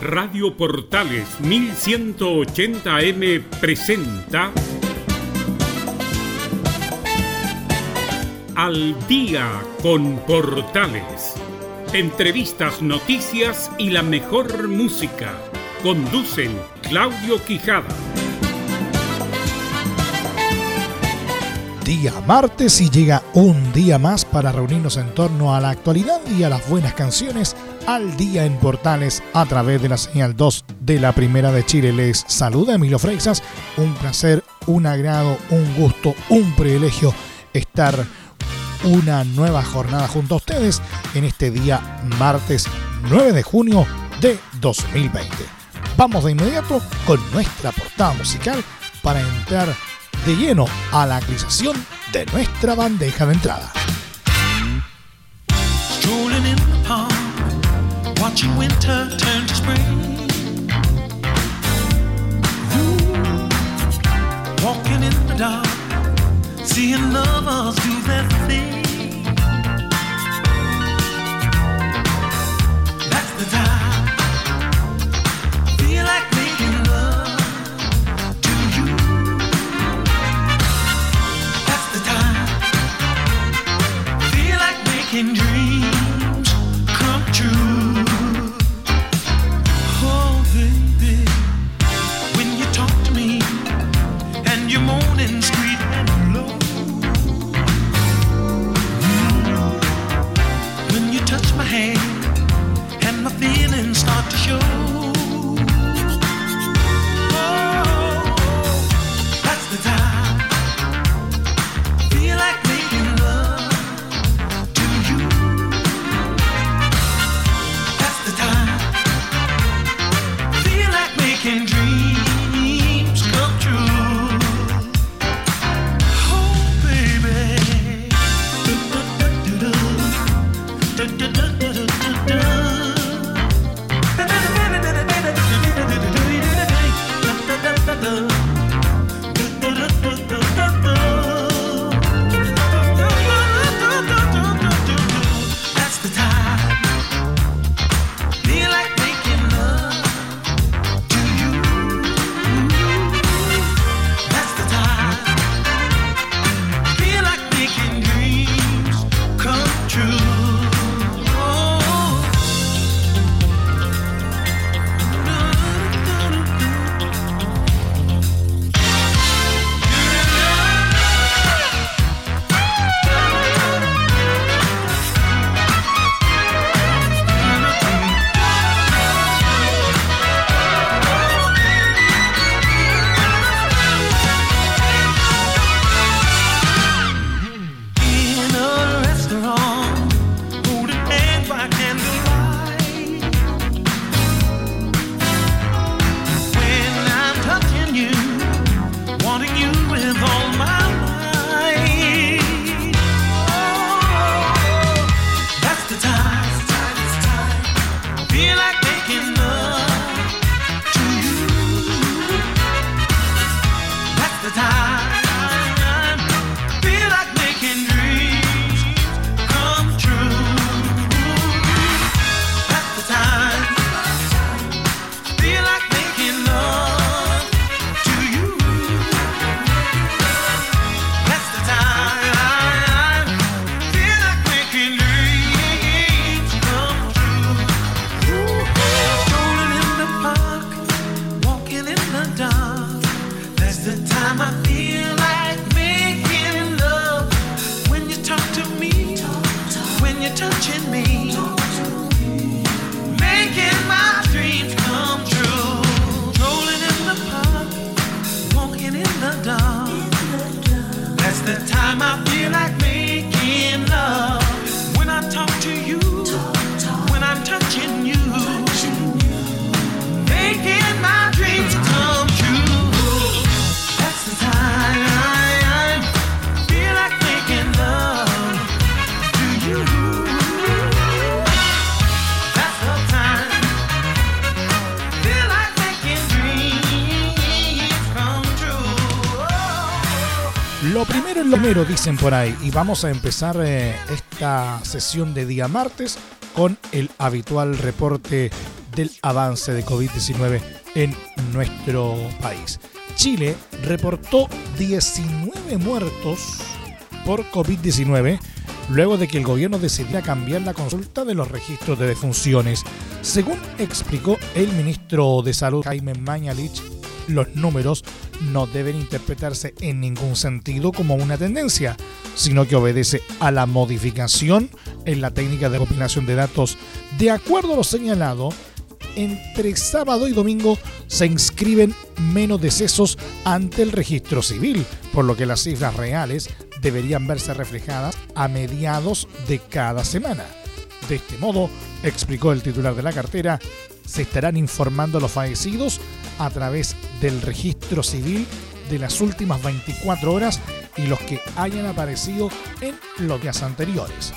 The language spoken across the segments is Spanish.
Radio Portales 1180M presenta Al día con Portales. Entrevistas, noticias y la mejor música. Conducen Claudio Quijada. Día martes y llega un día más para reunirnos en torno a la actualidad y a las buenas canciones al día en Portales a través de la señal 2 de la Primera de Chile. Les saluda Emilio Freixas. Un placer, un agrado, un gusto, un privilegio estar una nueva jornada junto a ustedes en este día martes 9 de junio de 2020. Vamos de inmediato con nuestra portada musical para entrar de lleno a la actualización de nuestra bandeja de entrada. Watching winter turn to spring. walking in the dark, seeing lovers do their thing. That's the time. Feel like making love to you. That's the time. Feel like making dreams come true. Dicen por ahí. Y vamos a empezar eh, esta sesión de día martes con el habitual reporte del avance de COVID-19 en nuestro país. Chile reportó 19 muertos por COVID-19 luego de que el gobierno decidiera cambiar la consulta de los registros de defunciones. Según explicó el ministro de Salud Jaime Mañalich, los números no deben interpretarse en ningún sentido como una tendencia, sino que obedece a la modificación en la técnica de recopilación de datos. De acuerdo a lo señalado, entre sábado y domingo se inscriben menos decesos ante el registro civil, por lo que las cifras reales deberían verse reflejadas a mediados de cada semana. De este modo, explicó el titular de la cartera, se estarán informando los fallecidos a través del registro civil de las últimas 24 horas y los que hayan aparecido en los días anteriores.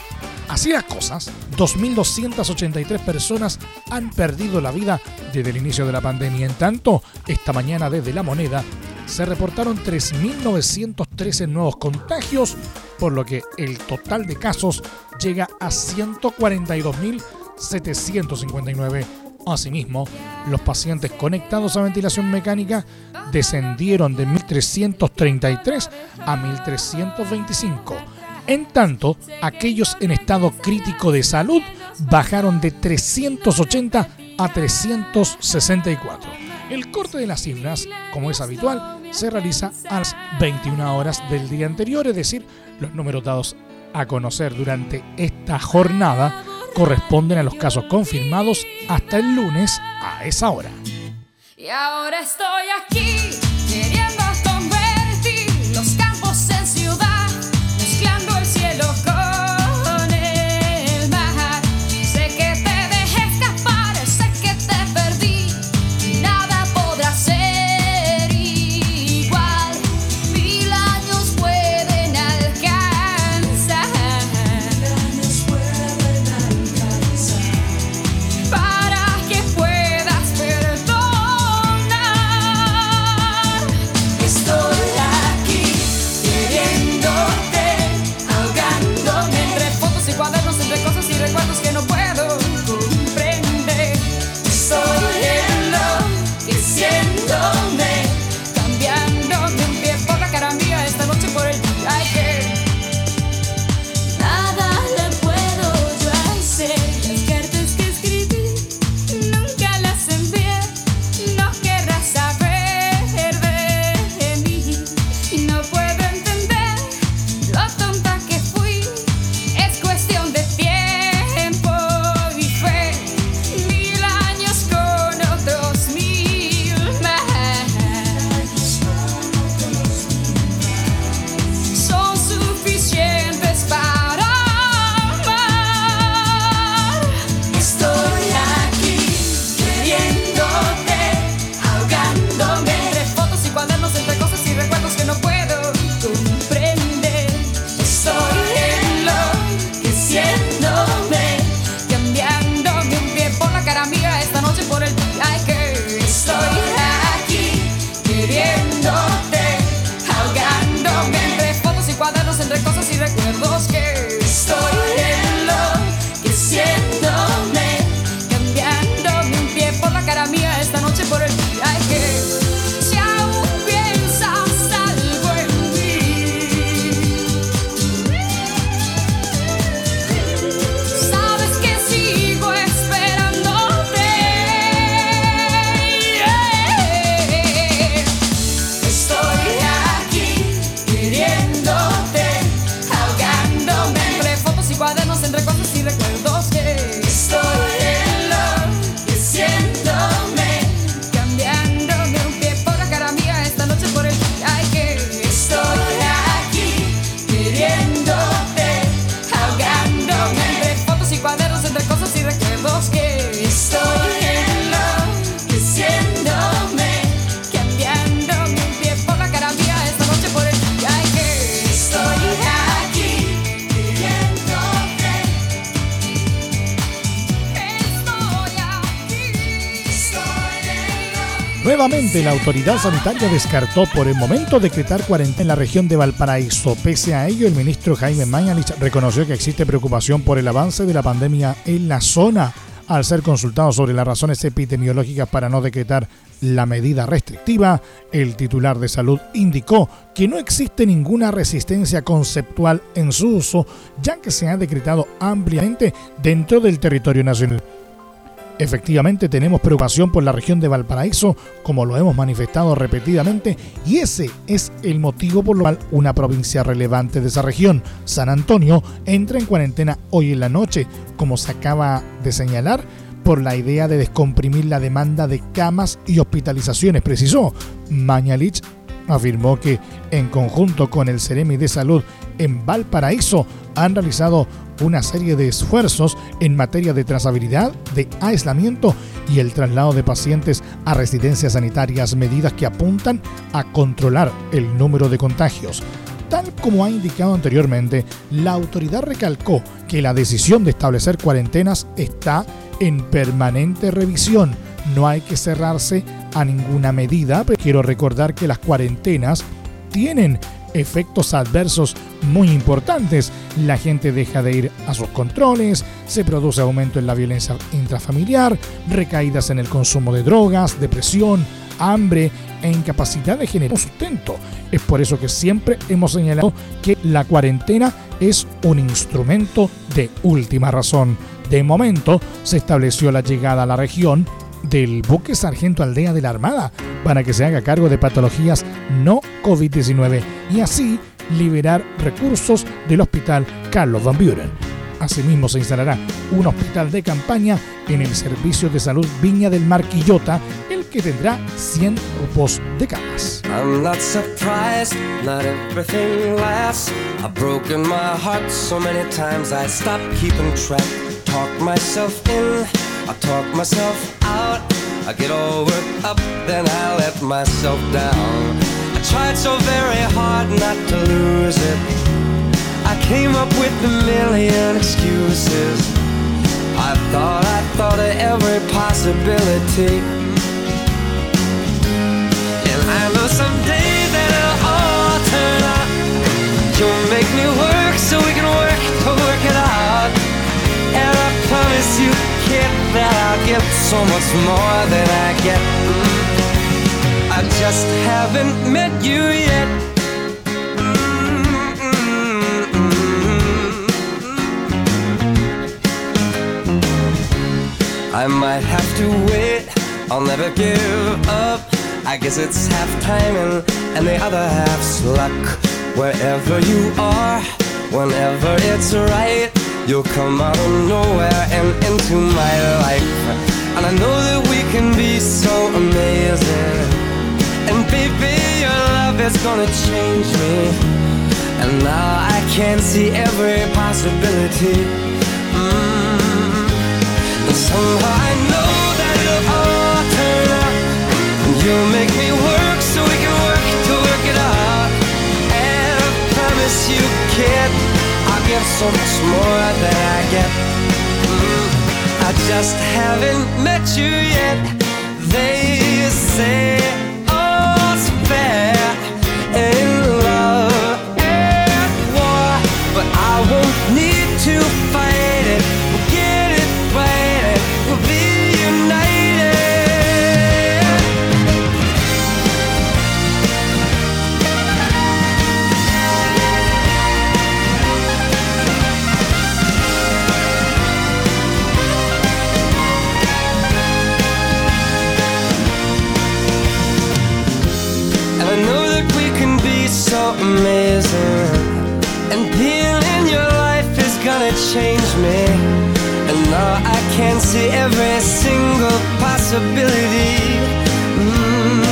Así las cosas, 2.283 personas han perdido la vida desde el inicio de la pandemia. En tanto, esta mañana desde La Moneda se reportaron 3.913 nuevos contagios, por lo que el total de casos llega a 142.759 Asimismo, los pacientes conectados a ventilación mecánica descendieron de 1.333 a 1.325. En tanto, aquellos en estado crítico de salud bajaron de 380 a 364. El corte de las cifras, como es habitual, se realiza a las 21 horas del día anterior, es decir, los números dados a conocer durante esta jornada corresponden a los casos confirmados hasta el lunes a esa hora. Y ahora estoy aquí. La autoridad sanitaria descartó por el momento decretar cuarentena en la región de Valparaíso. Pese a ello, el ministro Jaime Mañalich reconoció que existe preocupación por el avance de la pandemia en la zona. al ser consultado sobre las razones epidemiológicas para no decretar la medida restrictiva, el titular de salud indicó que no existe ninguna resistencia conceptual en su uso, ya que se ha decretado ampliamente dentro del territorio nacional. Efectivamente tenemos preocupación por la región de Valparaíso, como lo hemos manifestado repetidamente, y ese es el motivo por lo cual una provincia relevante de esa región, San Antonio, entra en cuarentena hoy en la noche, como se acaba de señalar, por la idea de descomprimir la demanda de camas y hospitalizaciones, precisó. Mañalich afirmó que en conjunto con el Ceremi de Salud en Valparaíso han realizado una serie de esfuerzos en materia de trazabilidad, de aislamiento y el traslado de pacientes a residencias sanitarias, medidas que apuntan a controlar el número de contagios. Tal como ha indicado anteriormente, la autoridad recalcó que la decisión de establecer cuarentenas está en permanente revisión. No hay que cerrarse a ninguna medida, pero quiero recordar que las cuarentenas tienen efectos adversos muy importantes. La gente deja de ir a sus controles, se produce aumento en la violencia intrafamiliar, recaídas en el consumo de drogas, depresión, hambre e incapacidad de generar sustento. Es por eso que siempre hemos señalado que la cuarentena es un instrumento de última razón. De momento se estableció la llegada a la región del buque Sargento Aldea de la Armada para que se haga cargo de patologías no COVID-19 y así liberar recursos del Hospital Carlos Van Buren. Asimismo se instalará un hospital de campaña en el Servicio de Salud Viña del Mar Quillota, el que tendrá 100 grupos de camas. I talk myself out. I get all worked up, then I let myself down. I tried so very hard not to lose it. I came up with a million excuses. I thought, I thought of every possibility. And I know someday that it'll all turn out. You'll make me work so we can work to work it out. And I promise you kid that I'll give so much more than I get. I just haven't met you yet. I might have to wait, I'll never give up. I guess it's half timing and the other half's luck. Wherever you are, whenever it's right. You'll come out of nowhere and into my life. And I know that we can be so amazing. And baby, your love is gonna change me. And now I can see every possibility. Mm. And somehow I know that it'll all turn out. And you'll make me work so much more than I get. Mm, I just haven't met you yet. They say every single possibility. Mm.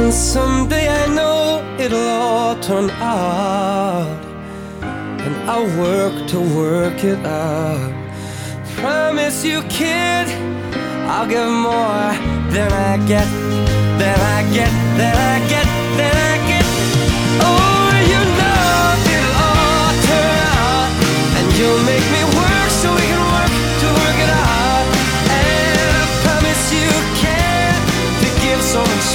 And someday I know it'll all turn out. And I'll work to work it out. Promise you, kid, I'll give more than I get, than I get, than I get. Oh, you know it'll all turn out, and you'll make me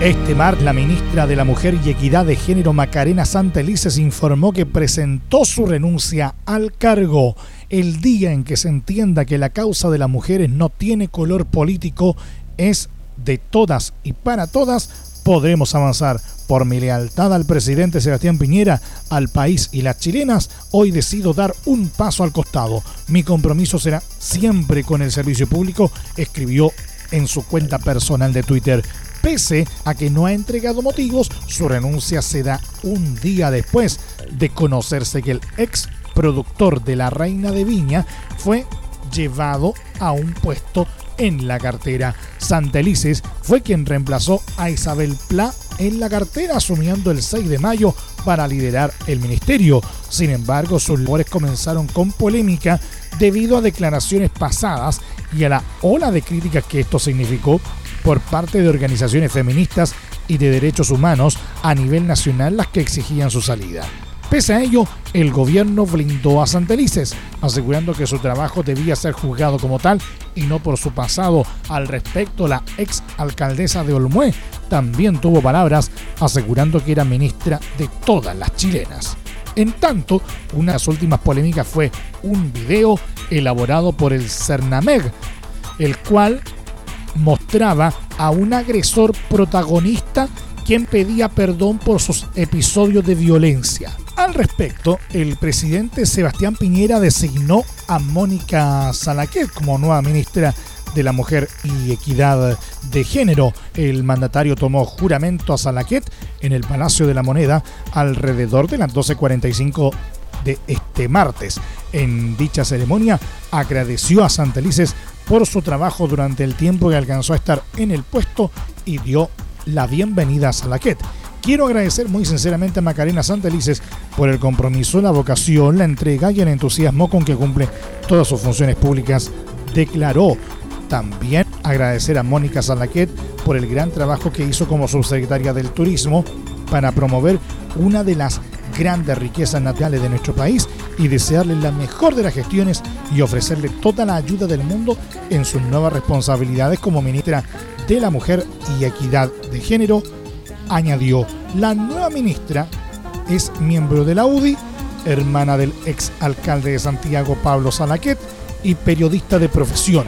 Este mar, la ministra de la Mujer y Equidad de Género Macarena Santelices informó que presentó su renuncia al cargo. El día en que se entienda que la causa de las mujeres no tiene color político es de todas y para todas, podremos avanzar. Por mi lealtad al presidente Sebastián Piñera, al país y las chilenas, hoy decido dar un paso al costado. Mi compromiso será siempre con el servicio público, escribió en su cuenta personal de Twitter. Pese a que no ha entregado motivos, su renuncia se da un día después de conocerse que el ex productor de La Reina de Viña fue llevado a un puesto en la cartera. Santelices fue quien reemplazó a Isabel Pla en la cartera, asumiendo el 6 de mayo para liderar el ministerio. Sin embargo, sus labores comenzaron con polémica debido a declaraciones pasadas y a la ola de críticas que esto significó por parte de organizaciones feministas y de derechos humanos a nivel nacional las que exigían su salida. Pese a ello, el gobierno blindó a Santelices, asegurando que su trabajo debía ser juzgado como tal y no por su pasado. Al respecto, la ex alcaldesa de Olmué también tuvo palabras asegurando que era ministra de todas las chilenas. En tanto, una de las últimas polémicas fue un video elaborado por el Cernameg, el cual mostraba a un agresor protagonista quien pedía perdón por sus episodios de violencia. Al respecto, el presidente Sebastián Piñera designó a Mónica Salaquet como nueva ministra de la Mujer y Equidad de Género. El mandatario tomó juramento a Salaquet en el Palacio de la Moneda alrededor de las 12.45 de este martes. En dicha ceremonia agradeció a Santelices por su trabajo durante el tiempo que alcanzó a estar en el puesto y dio la bienvenida a Salaquet. Quiero agradecer muy sinceramente a Macarena Santelices por el compromiso, la vocación, la entrega y el entusiasmo con que cumple todas sus funciones públicas, declaró. También agradecer a Mónica Salaquet por el gran trabajo que hizo como subsecretaria del Turismo para promover una de las grandes riquezas naturales de nuestro país y desearle la mejor de las gestiones y ofrecerle toda la ayuda del mundo en sus nuevas responsabilidades como ministra de la Mujer y Equidad de Género. Añadió, la nueva ministra es miembro de la UDI, hermana del ex alcalde de Santiago Pablo Salaquet y periodista de profesión.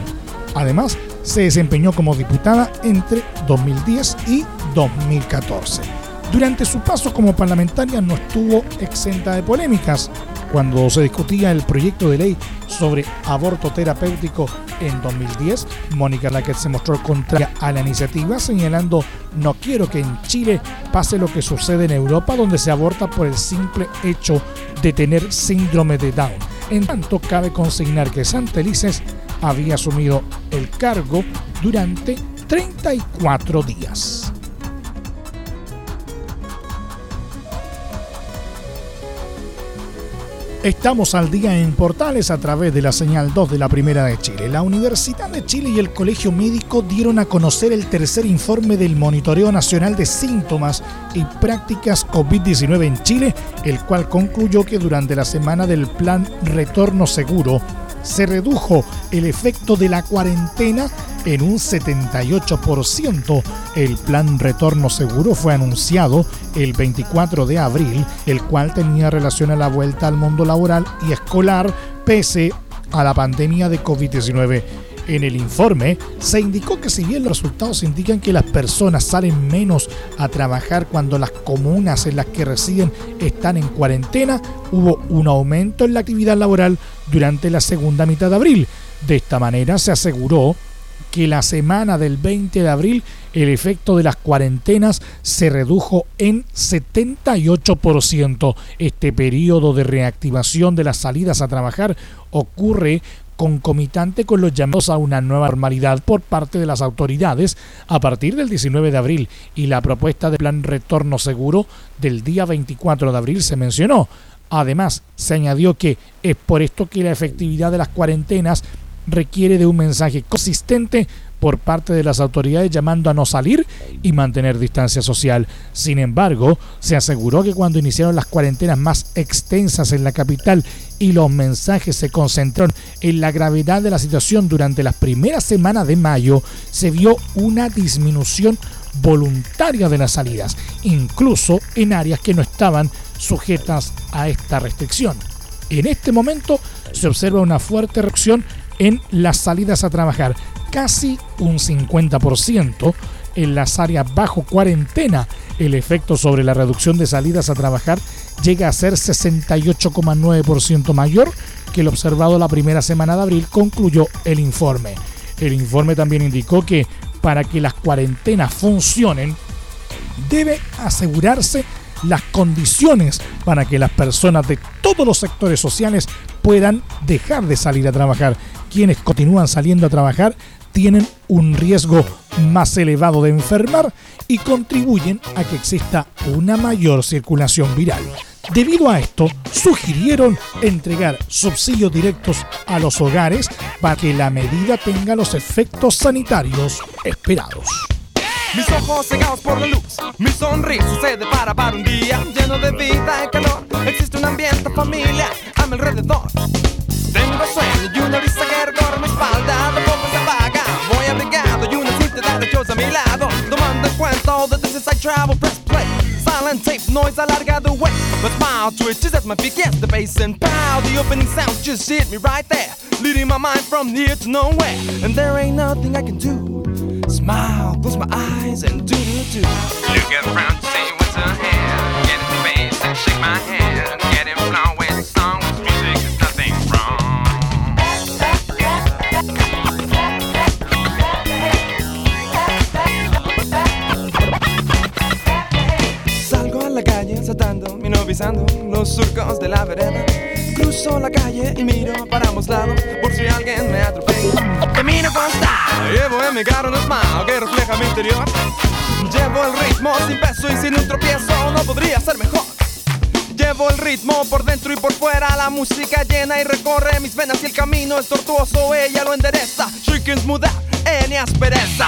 Además, se desempeñó como diputada entre 2010 y 2014. Durante su paso como parlamentaria no estuvo exenta de polémicas. Cuando se discutía el proyecto de ley sobre aborto terapéutico en 2010, Mónica Laquet se mostró contraria a la iniciativa, señalando no quiero que en Chile pase lo que sucede en Europa, donde se aborta por el simple hecho de tener síndrome de Down. En tanto, cabe consignar que Santelices había asumido el cargo durante 34 días. Estamos al día en Portales a través de la señal 2 de la Primera de Chile. La Universidad de Chile y el Colegio Médico dieron a conocer el tercer informe del Monitoreo Nacional de Síntomas y Prácticas COVID-19 en Chile, el cual concluyó que durante la semana del plan Retorno Seguro se redujo el efecto de la cuarentena en un 78%. El plan Retorno Seguro fue anunciado el 24 de abril, el cual tenía relación a la vuelta al mundo laboral y escolar pese a la pandemia de COVID-19. En el informe se indicó que si bien los resultados indican que las personas salen menos a trabajar cuando las comunas en las que residen están en cuarentena, hubo un aumento en la actividad laboral durante la segunda mitad de abril. De esta manera se aseguró que la semana del 20 de abril el efecto de las cuarentenas se redujo en 78%. Este periodo de reactivación de las salidas a trabajar ocurre concomitante con los llamados a una nueva normalidad por parte de las autoridades a partir del 19 de abril y la propuesta de plan retorno seguro del día 24 de abril se mencionó. Además, se añadió que es por esto que la efectividad de las cuarentenas requiere de un mensaje consistente por parte de las autoridades llamando a no salir y mantener distancia social. Sin embargo, se aseguró que cuando iniciaron las cuarentenas más extensas en la capital y los mensajes se concentraron en la gravedad de la situación durante las primeras semanas de mayo, se vio una disminución voluntaria de las salidas, incluso en áreas que no estaban sujetas a esta restricción. En este momento se observa una fuerte reducción en las salidas a trabajar, casi un 50% en las áreas bajo cuarentena. El efecto sobre la reducción de salidas a trabajar llega a ser 68,9% mayor que el observado la primera semana de abril, concluyó el informe. El informe también indicó que para que las cuarentenas funcionen, debe asegurarse las condiciones para que las personas de todos los sectores sociales puedan dejar de salir a trabajar. Quienes continúan saliendo a trabajar tienen un riesgo más elevado de enfermar y contribuyen a que exista una mayor circulación viral. Debido a esto, sugirieron entregar subsidios directos a los hogares para que la medida tenga los efectos sanitarios esperados. Mis ojos cegados por la luz, mi sonrisa se para para un día lleno de vida y calor. Existe un ambiente familia a mi alrededor. Tengo sueño y una vista que recorre mi espalda, Tomando en cuenta all the distance I travel, press play. Silent tape, noise alargado away. My smile twitches as my feet get the bass and pow. The opening sounds just hit me right there, leading my mind from here to nowhere. And there ain't nothing I can do. Smile, close my eyes and do do do. Look around to see what's ahead. Get in space and shake my hand. Pisando los surcos de la vereda. Cruzo la calle y miro para ambos lados por si alguien me atropella. Camino con style, llevo en mi carro un smile que refleja mi interior. Llevo el ritmo sin peso y sin un tropiezo, no podría ser mejor. Llevo el ritmo por dentro y por fuera, la música llena y recorre mis venas y el camino es tortuoso, ella lo endereza. She can smooth out any aspereza.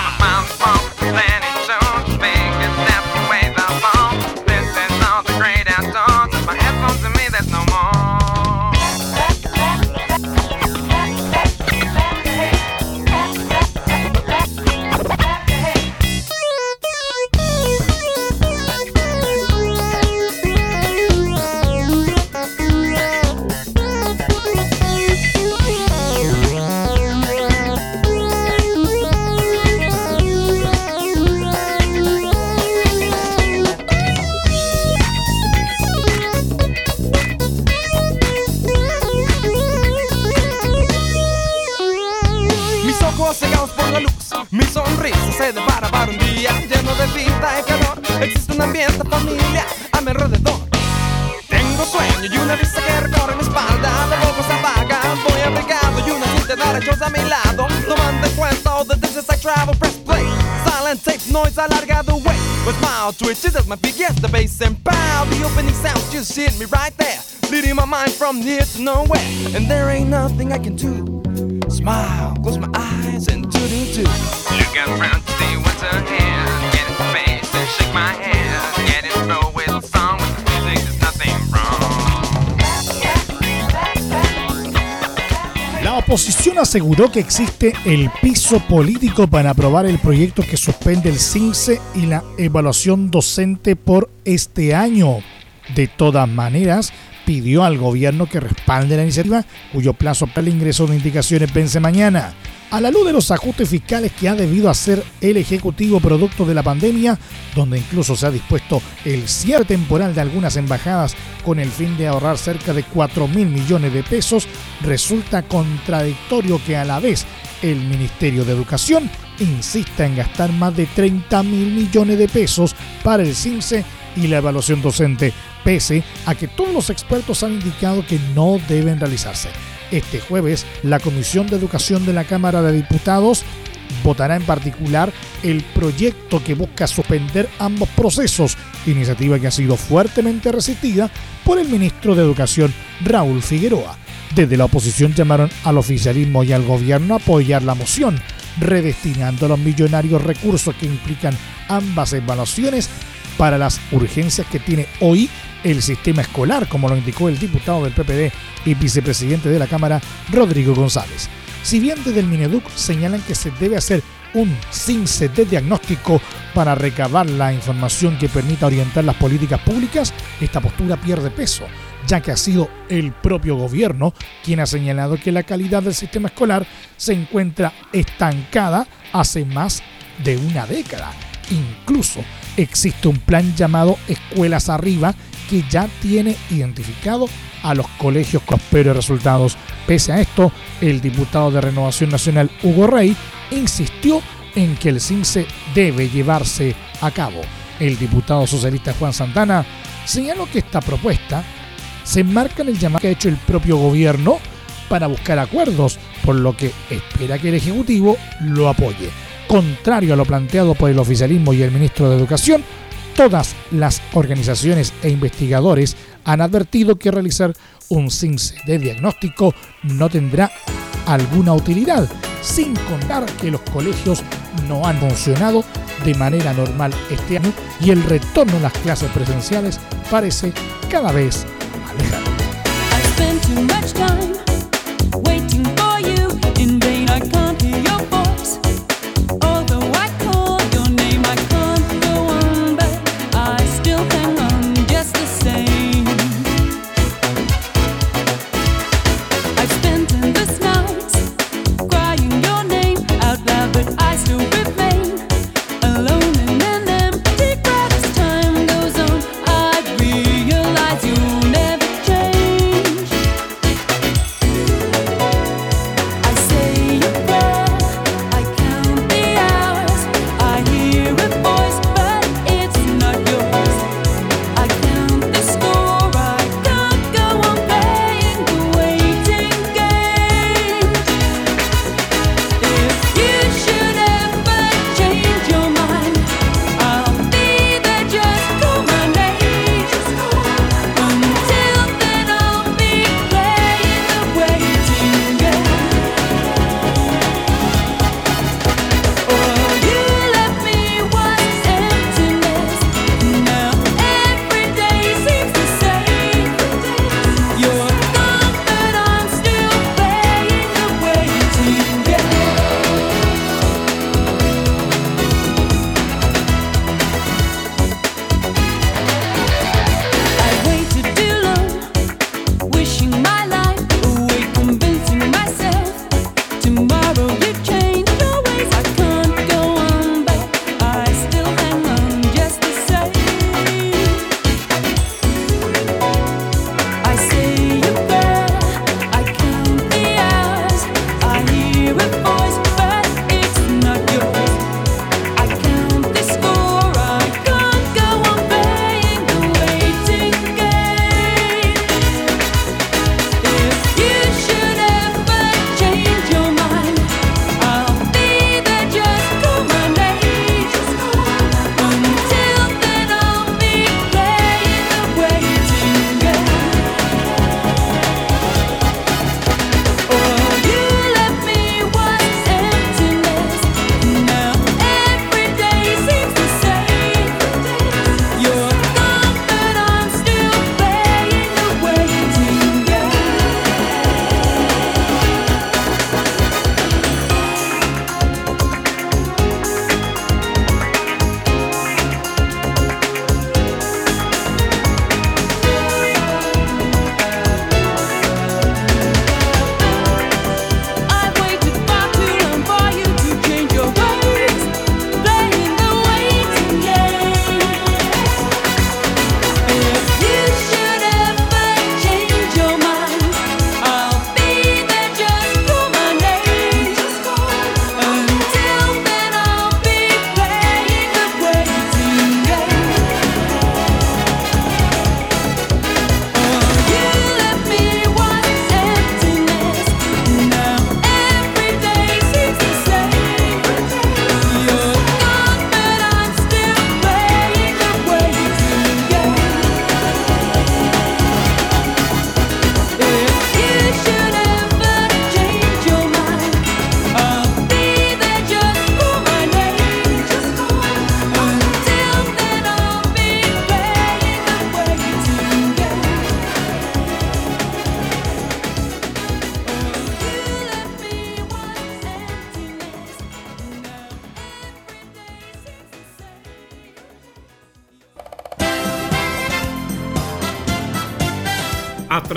Como cegados por la luz, mi sonrisa se depara para un día lleno de vida y calor. Existe un ambiente familiar a mi alrededor. Tengo sueño y una vista que recorre mi espalda. De poco se apaga, voy abrigado y una gente derechosa a mi lado. Tomando en cuenta all the distance I travel, press play. Silent tape noise, alarga the way. With my twitches as my feet the bass and pow. The opening sounds just hit me right there. Leading my mind from here to nowhere. And there ain't nothing I can do. Smile, close my eyes and do do do. Look around to see what's ahead. Get in space and shake my hand. Get in flow with the song, with the music, there's nothing wrong. La oposición aseguró que existe el piso político para aprobar el proyecto que suspende el CINCE y la evaluación docente por este año. De todas maneras, pidió al gobierno que respalde la iniciativa, cuyo plazo para el ingreso de indicaciones vence mañana. A la luz de los ajustes fiscales que ha debido hacer el Ejecutivo producto de la pandemia, donde incluso se ha dispuesto el cierre temporal de algunas embajadas con el fin de ahorrar cerca de 4 mil millones de pesos, resulta contradictorio que a la vez el Ministerio de Educación insista en gastar más de 30 mil millones de pesos para el CINCE y la evaluación docente, pese a que todos los expertos han indicado que no deben realizarse. Este jueves, la Comisión de Educación de la Cámara de Diputados votará en particular el proyecto que busca suspender ambos procesos, iniciativa que ha sido fuertemente resistida por el ministro de Educación Raúl Figueroa. Desde la oposición llamaron al oficialismo y al gobierno a apoyar la moción, redestinando los millonarios recursos que implican ambas evaluaciones para las urgencias que tiene hoy el sistema escolar, como lo indicó el diputado del PPD y vicepresidente de la Cámara, Rodrigo González. Si bien desde el Mineduc señalan que se debe hacer un CINCE de diagnóstico para recabar la información que permita orientar las políticas públicas, esta postura pierde peso, ya que ha sido el propio gobierno quien ha señalado que la calidad del sistema escolar se encuentra estancada hace más de una década. Incluso existe un plan llamado Escuelas Arriba que ya tiene identificado a los colegios con peores resultados. Pese a esto, el diputado de Renovación Nacional Hugo Rey insistió en que el CINCE debe llevarse a cabo. El diputado socialista Juan Santana señaló que esta propuesta se enmarca en el llamado que ha hecho el propio gobierno para buscar acuerdos, por lo que espera que el Ejecutivo lo apoye. Contrario a lo planteado por el oficialismo y el ministro de Educación, todas las organizaciones e investigadores han advertido que realizar un CINCE de diagnóstico no tendrá alguna utilidad, sin contar que los colegios no han funcionado de manera normal este año y el retorno a las clases presenciales parece cada vez más lejano.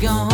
gone.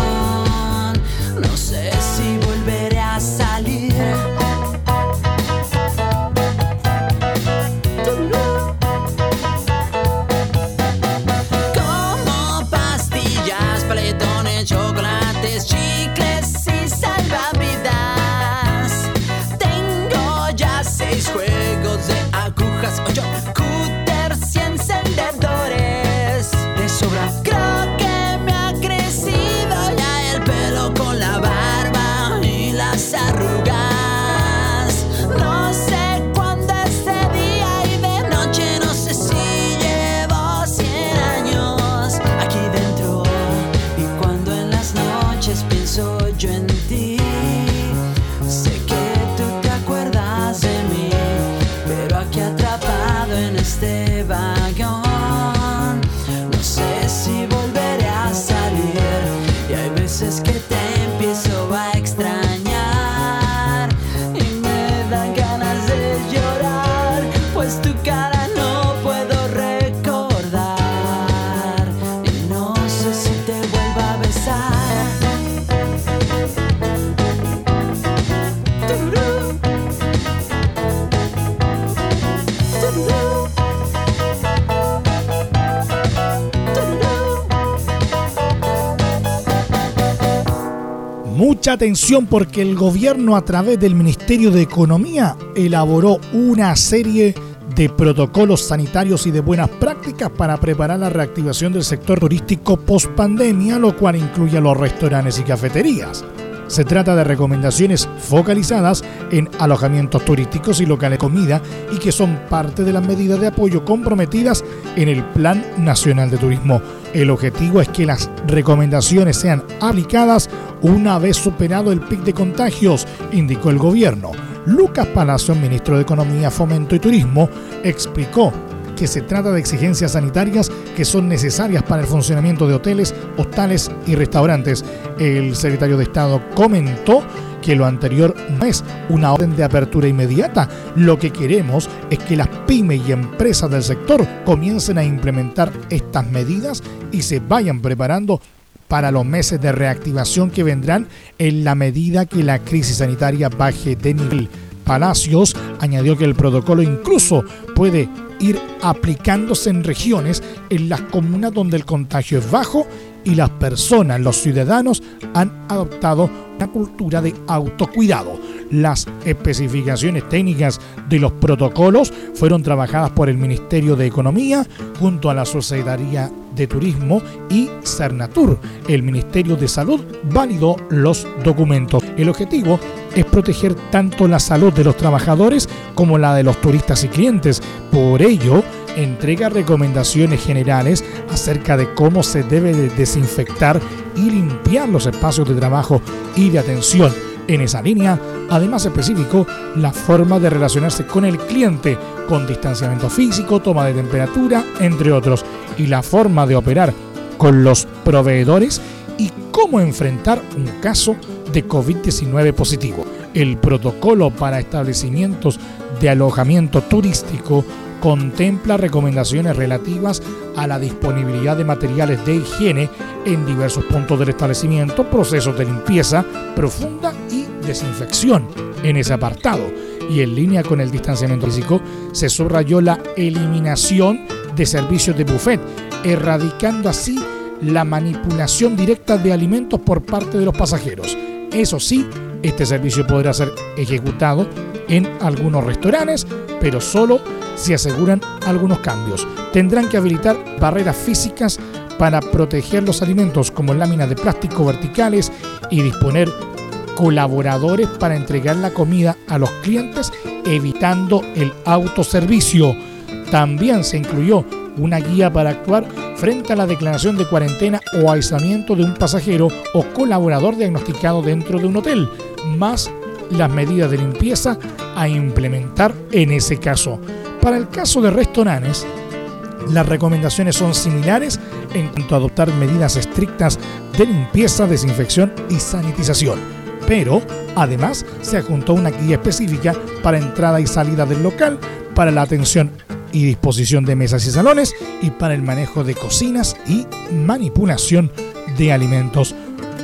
Atención porque el gobierno a través del Ministerio de Economía elaboró una serie de protocolos sanitarios y de buenas prácticas para preparar la reactivación del sector turístico post pandemia, lo cual incluye a los restaurantes y cafeterías. Se trata de recomendaciones focalizadas en alojamientos turísticos y locales de comida y que son parte de las medidas de apoyo comprometidas en el Plan Nacional de Turismo. El objetivo es que las recomendaciones sean aplicadas una vez superado el pic de contagios, indicó el gobierno. Lucas Palacio, ministro de Economía, Fomento y Turismo, explicó que se trata de exigencias sanitarias que son necesarias para el funcionamiento de hoteles, hostales y restaurantes. El secretario de Estado comentó que lo anterior no es una orden de apertura inmediata. Lo que queremos es que las pymes y empresas del sector comiencen a implementar estas medidas y se vayan preparando para los meses de reactivación que vendrán en la medida que la crisis sanitaria baje de nivel. Palacios añadió que el protocolo incluso puede ir aplicándose en regiones, en las comunas donde el contagio es bajo y las personas, los ciudadanos, han adoptado una cultura de autocuidado. Las especificaciones técnicas de los protocolos fueron trabajadas por el Ministerio de Economía junto a la Sociedad de Turismo y Cernatur. El Ministerio de Salud validó los documentos. El objetivo es proteger tanto la salud de los trabajadores como la de los turistas y clientes. Por ello, entrega recomendaciones generales acerca de cómo se debe desinfectar y limpiar los espacios de trabajo y de atención. En esa línea, además especificó la forma de relacionarse con el cliente, con distanciamiento físico, toma de temperatura, entre otros, y la forma de operar con los proveedores y cómo enfrentar un caso de COVID-19 positivo. El protocolo para establecimientos de alojamiento turístico contempla recomendaciones relativas a la disponibilidad de materiales de higiene en diversos puntos del establecimiento, procesos de limpieza profunda y desinfección en ese apartado. Y en línea con el distanciamiento físico, se subrayó la eliminación de servicios de buffet, erradicando así la manipulación directa de alimentos por parte de los pasajeros. Eso sí, este servicio podrá ser ejecutado en algunos restaurantes, pero solo si aseguran algunos cambios. Tendrán que habilitar barreras físicas para proteger los alimentos como láminas de plástico verticales y disponer colaboradores para entregar la comida a los clientes evitando el autoservicio. También se incluyó una guía para actuar frente a la declaración de cuarentena o aislamiento de un pasajero o colaborador diagnosticado dentro de un hotel, más las medidas de limpieza a implementar en ese caso. Para el caso de restaurantes, las recomendaciones son similares en cuanto a adoptar medidas estrictas de limpieza, desinfección y sanitización. Pero, además, se adjuntó una guía específica para entrada y salida del local, para la atención y disposición de mesas y salones y para el manejo de cocinas y manipulación de alimentos.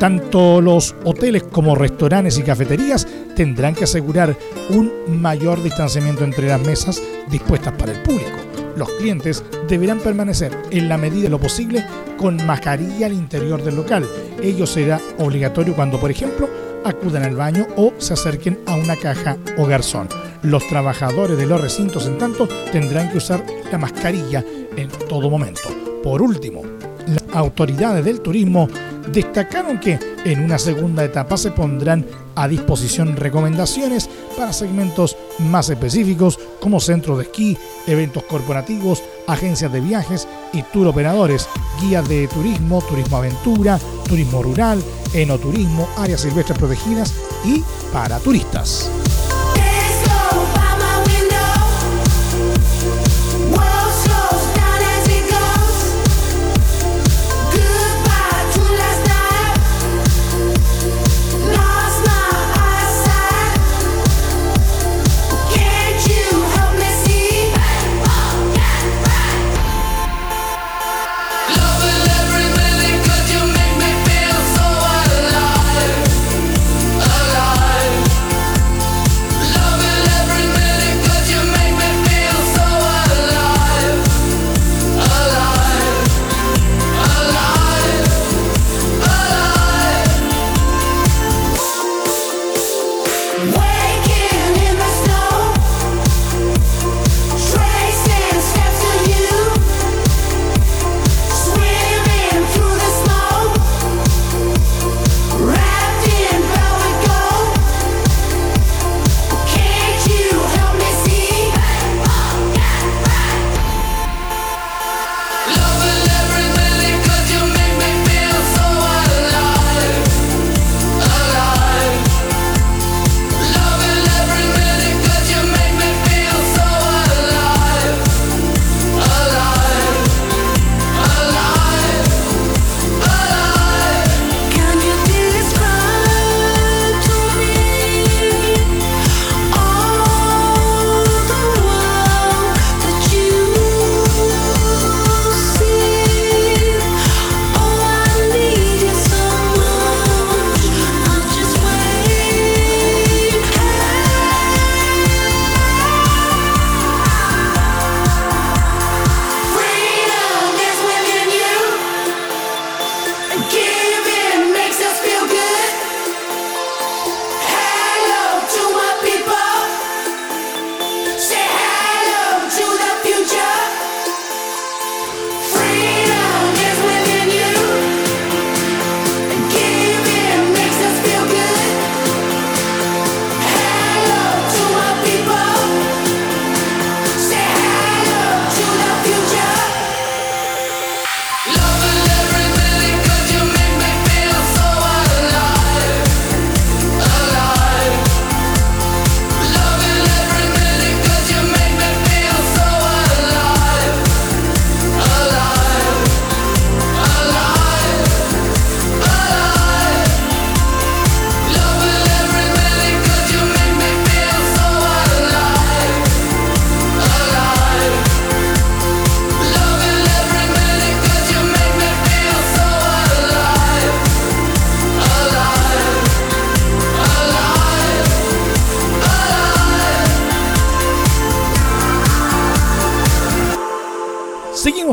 Tanto los hoteles como restaurantes y cafeterías tendrán que asegurar un mayor distanciamiento entre las mesas dispuestas para el público. Los clientes deberán permanecer en la medida de lo posible con mascarilla al interior del local. Ello será obligatorio cuando, por ejemplo, acudan al baño o se acerquen a una caja o garzón. Los trabajadores de los recintos, en tanto, tendrán que usar la mascarilla en todo momento. Por último, las autoridades del turismo destacaron que en una segunda etapa se pondrán a disposición recomendaciones para segmentos más específicos como centros de esquí, eventos corporativos, agencias de viajes y tour operadores, guías de turismo, turismo aventura, turismo rural, enoturismo, áreas silvestres protegidas y para turistas.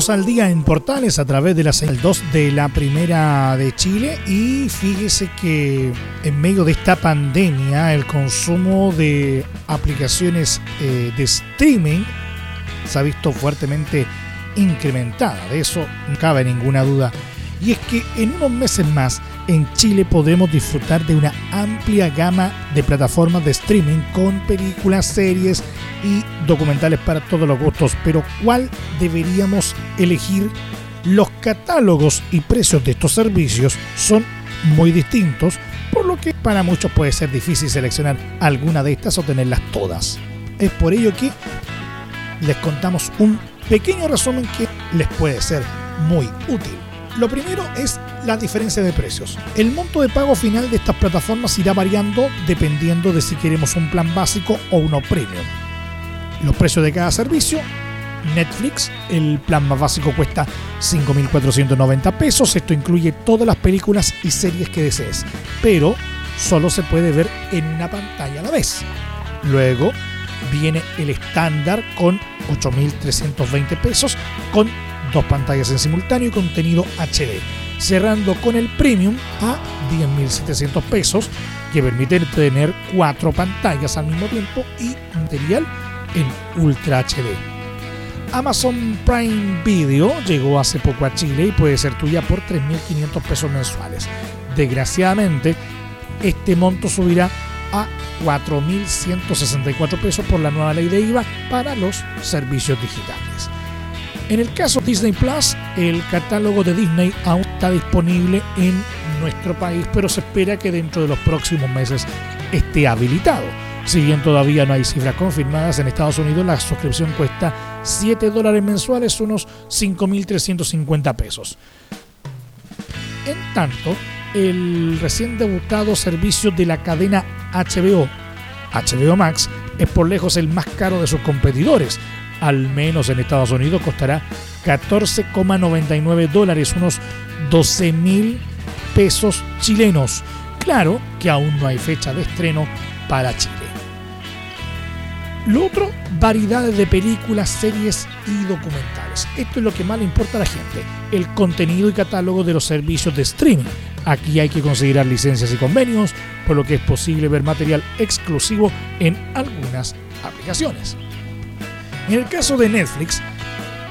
Al día en Portales a través de la señal 2 de la Primera de Chile y fíjese que en medio de esta pandemia el consumo de aplicaciones eh, de streaming se ha visto fuertemente incrementada, de eso no cabe ninguna duda. Y es que en unos meses más en Chile podremos disfrutar de una amplia gama de plataformas de streaming con películas, series y documentales para todos los gustos. Pero ¿cuál deberíamos elegir? Los catálogos y precios de estos servicios son muy distintos, por lo que para muchos puede ser difícil seleccionar alguna de estas o tenerlas todas. Es por ello que les contamos un pequeño resumen que les puede ser muy útil. Lo primero es la diferencia de precios. El monto de pago final de estas plataformas irá variando dependiendo de si queremos un plan básico o uno premium. Los precios de cada servicio. Netflix, el plan más básico cuesta 5.490 pesos. Esto incluye todas las películas y series que desees, pero solo se puede ver en una pantalla a la vez. Luego viene el estándar con 8.320 pesos con dos pantallas en simultáneo y contenido HD, cerrando con el Premium a 10.700 pesos, que permite tener cuatro pantallas al mismo tiempo y material en Ultra HD. Amazon Prime Video llegó hace poco a Chile y puede ser tuya por 3.500 pesos mensuales. Desgraciadamente, este monto subirá a 4.164 pesos por la nueva ley de IVA para los servicios digitales. En el caso Disney Plus, el catálogo de Disney aún está disponible en nuestro país, pero se espera que dentro de los próximos meses esté habilitado. Si bien todavía no hay cifras confirmadas, en Estados Unidos la suscripción cuesta 7 dólares mensuales, unos 5.350 pesos. En tanto, el recién debutado servicio de la cadena HBO, HBO Max, es por lejos el más caro de sus competidores, al menos en Estados Unidos, costará 14,99 dólares, unos 12 mil pesos chilenos. Claro que aún no hay fecha de estreno para Chile. Lo otro, variedades de películas, series y documentales. Esto es lo que más le importa a la gente, el contenido y catálogo de los servicios de streaming. Aquí hay que considerar licencias y convenios, por lo que es posible ver material exclusivo en algunas aplicaciones. En el caso de Netflix,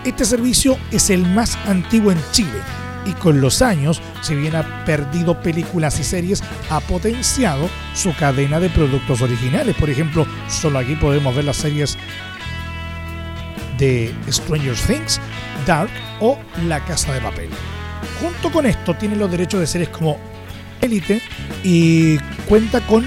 este servicio es el más antiguo en Chile y con los años, si bien ha perdido películas y series, ha potenciado su cadena de productos originales. Por ejemplo, solo aquí podemos ver las series de Stranger Things, Dark o La Casa de Papel. Junto con esto tiene los derechos de series como Elite y cuenta con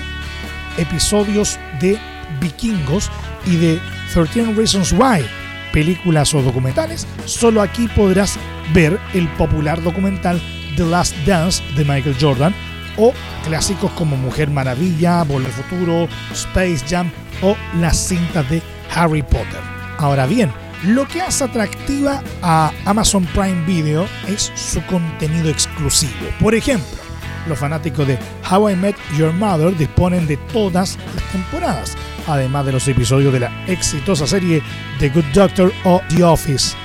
episodios de Vikingos y de 13 Reasons Why, películas o documentales, solo aquí podrás ver el popular documental The Last Dance de Michael Jordan o clásicos como Mujer Maravilla, Volver al Futuro, Space Jam o las cintas de Harry Potter. Ahora bien, lo que hace atractiva a Amazon Prime Video es su contenido exclusivo. Por ejemplo, los fanáticos de How I Met Your Mother disponen de todas las temporadas, además de los episodios de la exitosa serie The Good Doctor o The Office.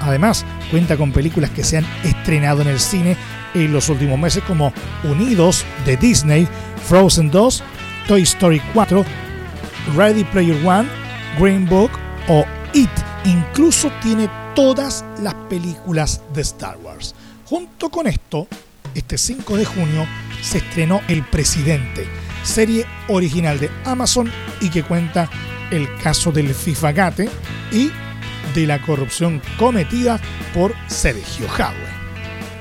Además, cuenta con películas que se han estrenado en el cine en los últimos meses como Unidos de Disney, Frozen 2, Toy Story 4, Ready Player One, Green Book o It. Incluso tiene todas las películas de Star Wars. Junto con esto, este 5 de junio se estrenó El Presidente, serie original de Amazon y que cuenta el caso del FIFA Gate y de la corrupción cometida por Sergio Jadwe.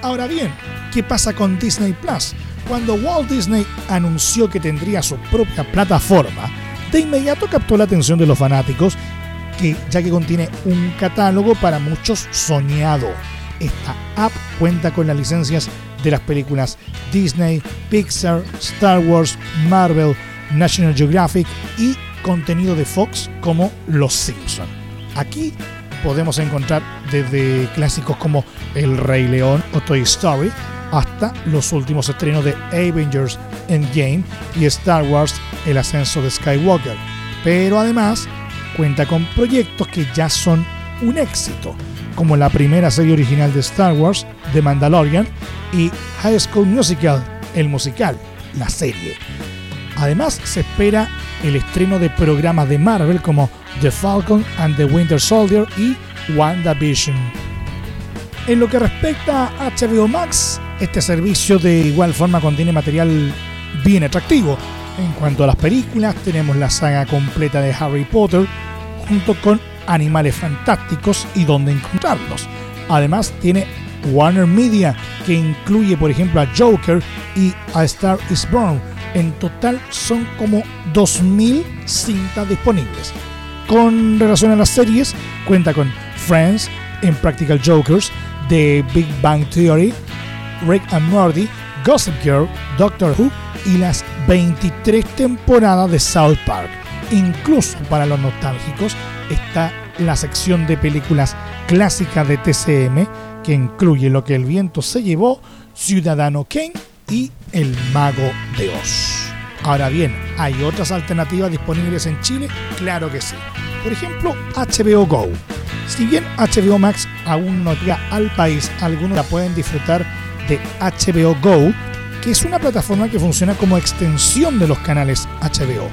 Ahora bien, ¿qué pasa con Disney Plus? Cuando Walt Disney anunció que tendría su propia plataforma, de inmediato captó la atención de los fanáticos, que, ya que contiene un catálogo para muchos soñado. Esta app cuenta con las licencias de las películas Disney, Pixar, Star Wars, Marvel, National Geographic y contenido de Fox como Los Simpson. Aquí podemos encontrar desde clásicos como El Rey León o Toy Story hasta los últimos estrenos de Avengers Endgame y Star Wars El Ascenso de Skywalker. Pero además cuenta con proyectos que ya son un éxito, como la primera serie original de Star Wars, The Mandalorian, y High School Musical, el musical, la serie. Además, se espera el estreno de programas de Marvel como The Falcon and the Winter Soldier y WandaVision. En lo que respecta a HBO Max, este servicio de igual forma contiene material bien atractivo. En cuanto a las películas, tenemos la saga completa de Harry Potter junto con Animales Fantásticos y dónde encontrarlos. Además, tiene Warner Media, que incluye, por ejemplo, a Joker y a Star is Born. En total son como 2.000 cintas disponibles. Con relación a las series, cuenta con Friends, Impractical Jokers, The Big Bang Theory, Rick and Morty, Gossip Girl, Doctor Who y las 23 temporadas de South Park. Incluso para los nostálgicos está la sección de películas clásicas de TCM que incluye Lo que el viento se llevó, Ciudadano Kane y El Mago de Oz. Ahora bien, ¿hay otras alternativas disponibles en Chile? Claro que sí. Por ejemplo, HBO Go. Si bien HBO Max aún no llega al país, algunos la pueden disfrutar de HBO Go, que es una plataforma que funciona como extensión de los canales HBO.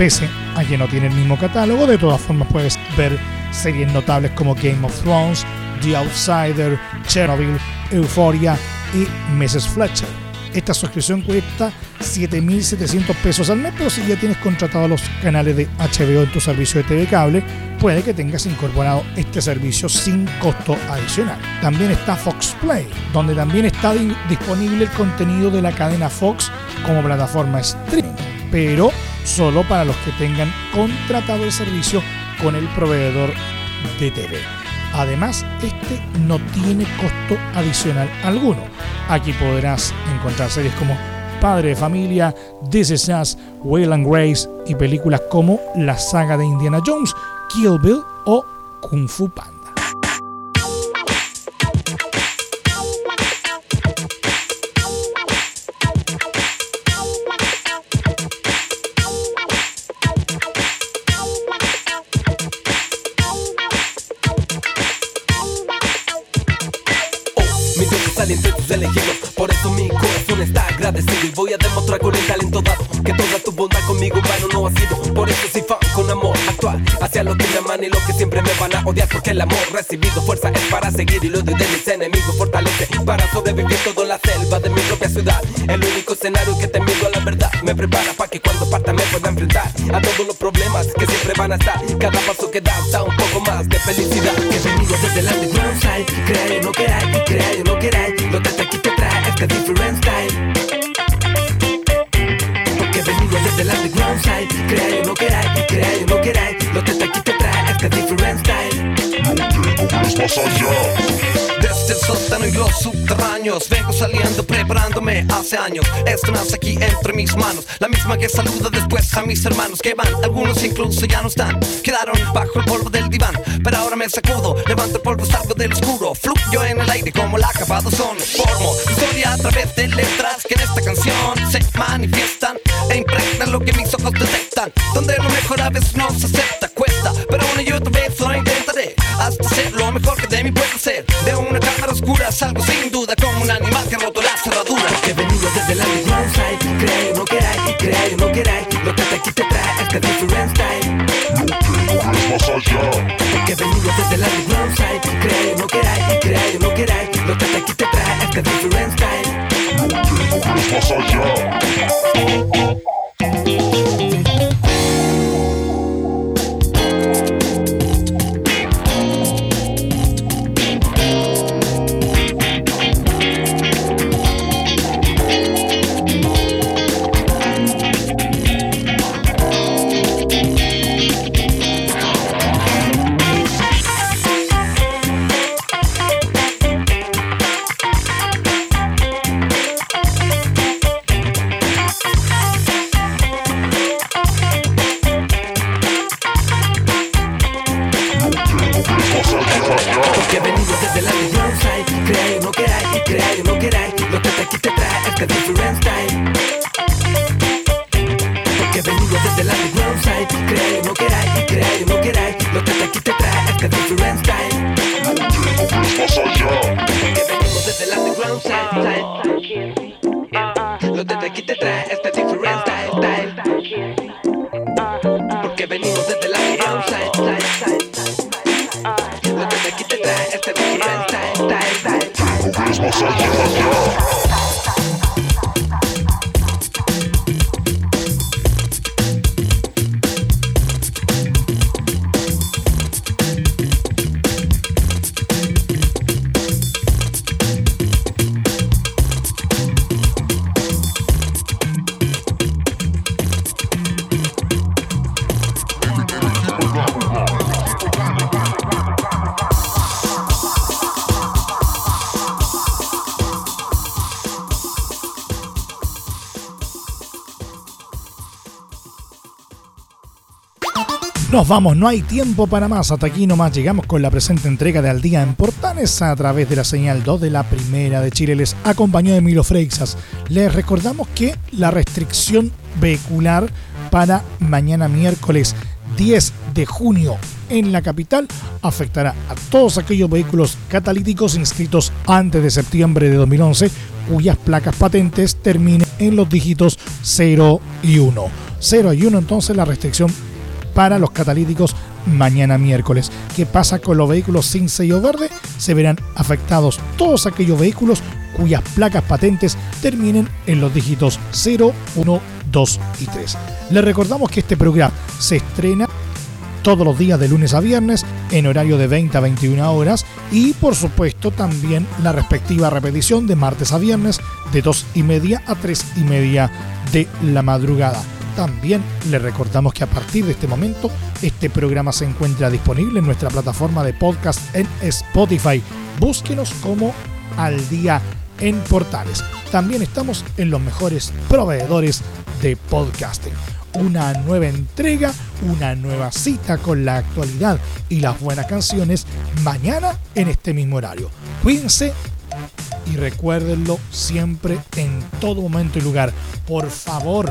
Pese a que no tiene el mismo catálogo, de todas formas puedes ver series notables como Game of Thrones, The Outsider, Chernobyl, Euphoria y Mrs. Fletcher. Esta suscripción cuesta 7.700 pesos al mes, pero si ya tienes contratado los canales de HBO en tu servicio de TV cable, puede que tengas incorporado este servicio sin costo adicional. También está Fox Play, donde también está disponible el contenido de la cadena Fox como plataforma streaming, pero solo para los que tengan contratado el servicio con el proveedor de TV. Además, este no tiene costo adicional alguno. Aquí podrás encontrar series como Padre de Familia, This Is Us, Will and Grace y películas como la saga de Indiana Jones, Kill Bill o Kung Fu Panda. Y voy a demostrar con el talento dado Que toda tu bondad conmigo humano no ha sido. Por eso soy fan con amor actual Hacia lo que me aman y lo que siempre me van a odiar Porque el amor recibido fuerza es para seguir Y lo de mis enemigos fortalece Para sobrevivir todo la selva de mi propia ciudad. El único escenario que te miro a la verdad Me prepara para que cuando parta me pueda enfrentar A todos los problemas que siempre van a estar. Cada paso que das da un poco más de felicidad. Que venido desde la underground side Crea y no queráis, y no más allá desde el sótano y los subterráneos Vengo saliendo preparándome hace años. Esto nace aquí entre mis manos La misma que saluda después a mis hermanos que van. Algunos incluso ya no están Quedaron bajo el polvo del diván. Pero ahora me sacudo Levanto el polvo, salgo del oscuro. Fluyo en el aire como la acabado son. Formo historia a través de letras Que en esta canción se manifiestan E impregnan lo que mis ojos detectan. Donde lo mejor a veces no se acepta Cuesta, pero ser lo mejor que de mí puedo ser. De una cámara oscura salgo sin duda como un animal que ha roto la cerradura. Que venido desde el underground side Crea y no queráis, crea y no queráis. Lo que aquí te trae este different style. No Que venido desde el underground side Crea y no queráis, crea y no queráis. Lo que aquí te trae este different style No tengo más allá vamos, no hay tiempo para más. Hasta aquí nomás llegamos con la presente entrega de Al Día en Portales a través de la señal 2 de la Primera de Chile. Les acompañó Emilio Freixas. Les recordamos que la restricción vehicular para mañana miércoles 10 de junio en la capital afectará a todos aquellos vehículos catalíticos inscritos antes de septiembre de 2011 cuyas placas patentes terminen en los dígitos 0 y 1. 0 y 1 entonces la restricción para los catalíticos mañana miércoles. ¿Qué pasa con los vehículos sin sello verde? Se verán afectados todos aquellos vehículos cuyas placas patentes terminen en los dígitos 0, 1, 2 y 3. Les recordamos que este programa se estrena todos los días de lunes a viernes en horario de 20 a 21 horas y por supuesto también la respectiva repetición de martes a viernes de 2 y media a 3 y media de la madrugada. También le recordamos que a partir de este momento este programa se encuentra disponible en nuestra plataforma de podcast en Spotify. Búsquenos como Al Día en Portales. También estamos en los mejores proveedores de podcasting. Una nueva entrega, una nueva cita con la actualidad y las buenas canciones mañana en este mismo horario. Cuídense y recuérdenlo siempre en todo momento y lugar. Por favor,